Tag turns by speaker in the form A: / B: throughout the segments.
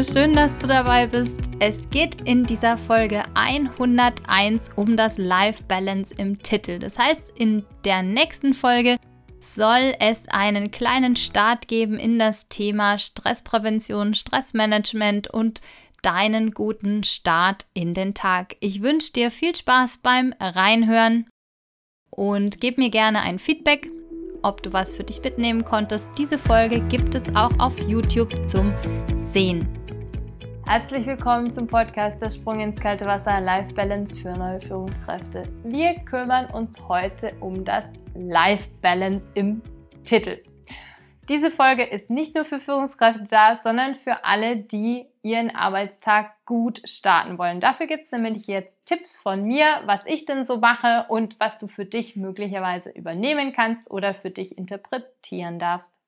A: Schön, dass du dabei bist. Es geht in dieser Folge 101 um das Life Balance im Titel. Das heißt, in der nächsten Folge soll es einen kleinen Start geben in das Thema Stressprävention, Stressmanagement und deinen guten Start in den Tag. Ich wünsche dir viel Spaß beim Reinhören und gib mir gerne ein Feedback ob du was für dich mitnehmen konntest. Diese Folge gibt es auch auf YouTube zum Sehen.
B: Herzlich willkommen zum Podcast Der Sprung ins kalte Wasser Life Balance für neue Führungskräfte. Wir kümmern uns heute um das Life Balance im Titel. Diese Folge ist nicht nur für Führungskräfte da, sondern für alle, die ihren Arbeitstag gut starten wollen. Dafür gibt es nämlich jetzt Tipps von mir, was ich denn so mache und was du für dich möglicherweise übernehmen kannst oder für dich interpretieren darfst.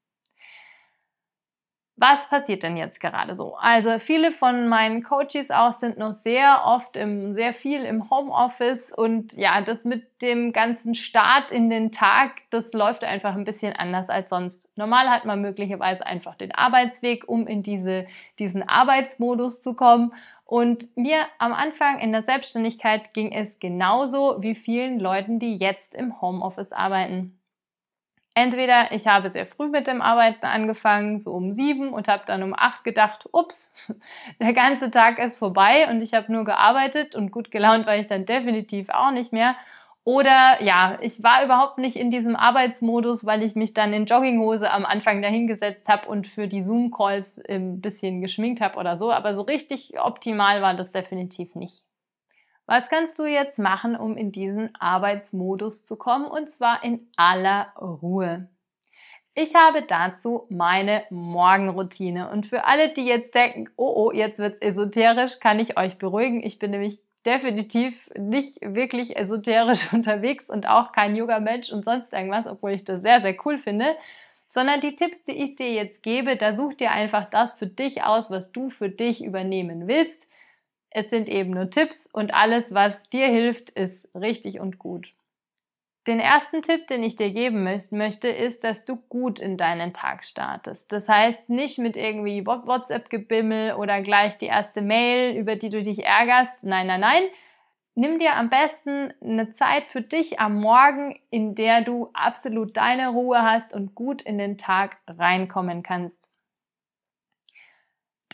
B: Was passiert denn jetzt gerade so? Also viele von meinen Coaches auch sind noch sehr oft im, sehr viel im Homeoffice und ja, das mit dem ganzen Start in den Tag, das läuft einfach ein bisschen anders als sonst. Normal hat man möglicherweise einfach den Arbeitsweg, um in diese, diesen Arbeitsmodus zu kommen. Und mir am Anfang in der Selbstständigkeit ging es genauso wie vielen Leuten, die jetzt im Homeoffice arbeiten. Entweder ich habe sehr früh mit dem Arbeiten angefangen, so um sieben, und habe dann um acht gedacht, ups, der ganze Tag ist vorbei und ich habe nur gearbeitet und gut gelaunt war ich dann definitiv auch nicht mehr. Oder ja, ich war überhaupt nicht in diesem Arbeitsmodus, weil ich mich dann in Jogginghose am Anfang dahingesetzt habe und für die Zoom-Calls ein bisschen geschminkt habe oder so. Aber so richtig optimal war das definitiv nicht. Was kannst du jetzt machen, um in diesen Arbeitsmodus zu kommen und zwar in aller Ruhe? Ich habe dazu meine Morgenroutine und für alle, die jetzt denken, oh oh, jetzt wird's esoterisch, kann ich euch beruhigen. Ich bin nämlich definitiv nicht wirklich esoterisch unterwegs und auch kein Yoga-Mensch und sonst irgendwas, obwohl ich das sehr, sehr cool finde, sondern die Tipps, die ich dir jetzt gebe, da such dir einfach das für dich aus, was du für dich übernehmen willst. Es sind eben nur Tipps und alles, was dir hilft, ist richtig und gut. Den ersten Tipp, den ich dir geben möchte, ist, dass du gut in deinen Tag startest. Das heißt nicht mit irgendwie WhatsApp-Gebimmel oder gleich die erste Mail, über die du dich ärgerst. Nein, nein, nein. Nimm dir am besten eine Zeit für dich am Morgen, in der du absolut deine Ruhe hast und gut in den Tag reinkommen kannst.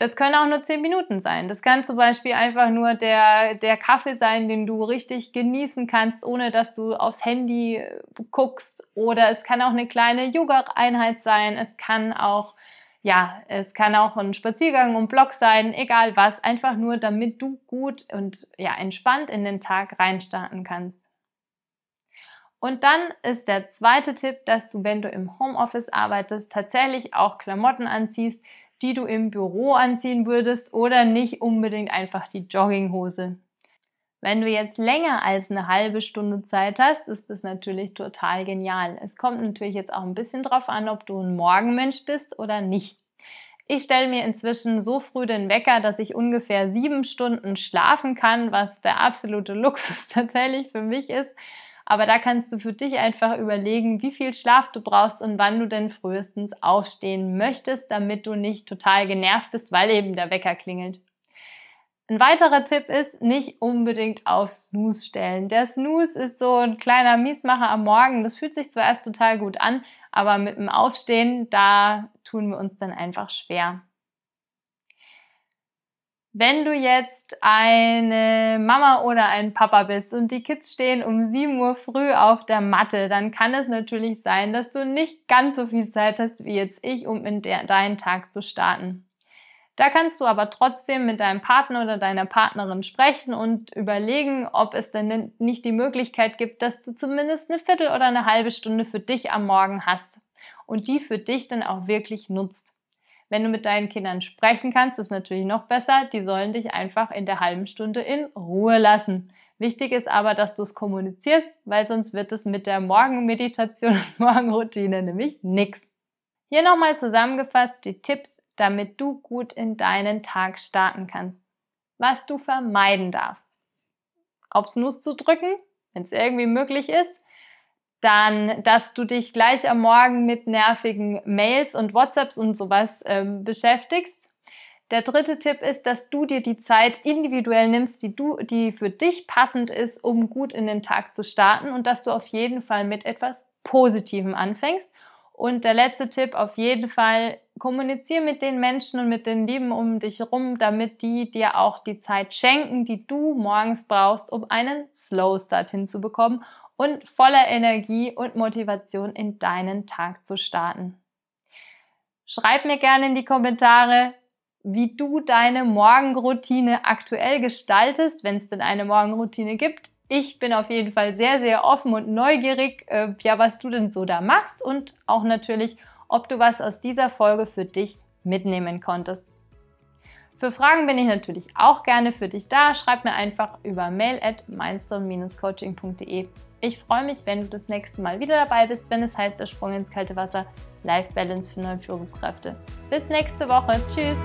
B: Das können auch nur zehn Minuten sein. Das kann zum Beispiel einfach nur der, der Kaffee sein, den du richtig genießen kannst, ohne dass du aufs Handy äh, guckst. Oder es kann auch eine kleine Yoga-Einheit sein. Es kann auch, ja, es kann auch ein Spaziergang um Block sein, egal was. Einfach nur, damit du gut und ja, entspannt in den Tag reinstarten kannst. Und dann ist der zweite Tipp, dass du, wenn du im Homeoffice arbeitest, tatsächlich auch Klamotten anziehst, die du im Büro anziehen würdest oder nicht unbedingt einfach die Jogginghose. Wenn du jetzt länger als eine halbe Stunde Zeit hast, ist das natürlich total genial. Es kommt natürlich jetzt auch ein bisschen drauf an, ob du ein Morgenmensch bist oder nicht. Ich stelle mir inzwischen so früh den Wecker, dass ich ungefähr sieben Stunden schlafen kann, was der absolute Luxus tatsächlich für mich ist. Aber da kannst du für dich einfach überlegen, wie viel Schlaf du brauchst und wann du denn frühestens aufstehen möchtest, damit du nicht total genervt bist, weil eben der Wecker klingelt. Ein weiterer Tipp ist, nicht unbedingt auf Snooze stellen. Der Snooze ist so ein kleiner Miesmacher am Morgen. Das fühlt sich zwar erst total gut an, aber mit dem Aufstehen, da tun wir uns dann einfach schwer. Wenn du jetzt eine Mama oder ein Papa bist und die Kids stehen um 7 Uhr früh auf der Matte, dann kann es natürlich sein, dass du nicht ganz so viel Zeit hast wie jetzt ich, um in der, deinen Tag zu starten. Da kannst du aber trotzdem mit deinem Partner oder deiner Partnerin sprechen und überlegen, ob es denn nicht die Möglichkeit gibt, dass du zumindest eine Viertel oder eine halbe Stunde für dich am Morgen hast und die für dich dann auch wirklich nutzt. Wenn du mit deinen Kindern sprechen kannst, ist natürlich noch besser. Die sollen dich einfach in der halben Stunde in Ruhe lassen. Wichtig ist aber, dass du es kommunizierst, weil sonst wird es mit der Morgenmeditation und Morgenroutine nämlich nichts. Hier nochmal zusammengefasst die Tipps, damit du gut in deinen Tag starten kannst. Was du vermeiden darfst. Aufs Nuss zu drücken, wenn es irgendwie möglich ist dann, dass du dich gleich am Morgen mit nervigen Mails und WhatsApps und sowas ähm, beschäftigst. Der dritte Tipp ist, dass du dir die Zeit individuell nimmst, die du, die für dich passend ist, um gut in den Tag zu starten und dass du auf jeden Fall mit etwas Positivem anfängst. Und der letzte Tipp, auf jeden Fall kommuniziere mit den Menschen und mit den Lieben um dich herum, damit die dir auch die Zeit schenken, die du morgens brauchst, um einen Slow Start hinzubekommen und voller Energie und Motivation in deinen Tag zu starten. Schreib mir gerne in die Kommentare, wie du deine Morgenroutine aktuell gestaltest, wenn es denn eine Morgenroutine gibt. Ich bin auf jeden Fall sehr, sehr offen und neugierig, äh, ja, was du denn so da machst und auch natürlich, ob du was aus dieser Folge für dich mitnehmen konntest. Für Fragen bin ich natürlich auch gerne für dich da. Schreib mir einfach über mail at mindstorm-coaching.de. Ich freue mich, wenn du das nächste Mal wieder dabei bist, wenn es heißt, der Sprung ins kalte Wasser, Life Balance für neue Führungskräfte. Bis nächste Woche. Tschüss.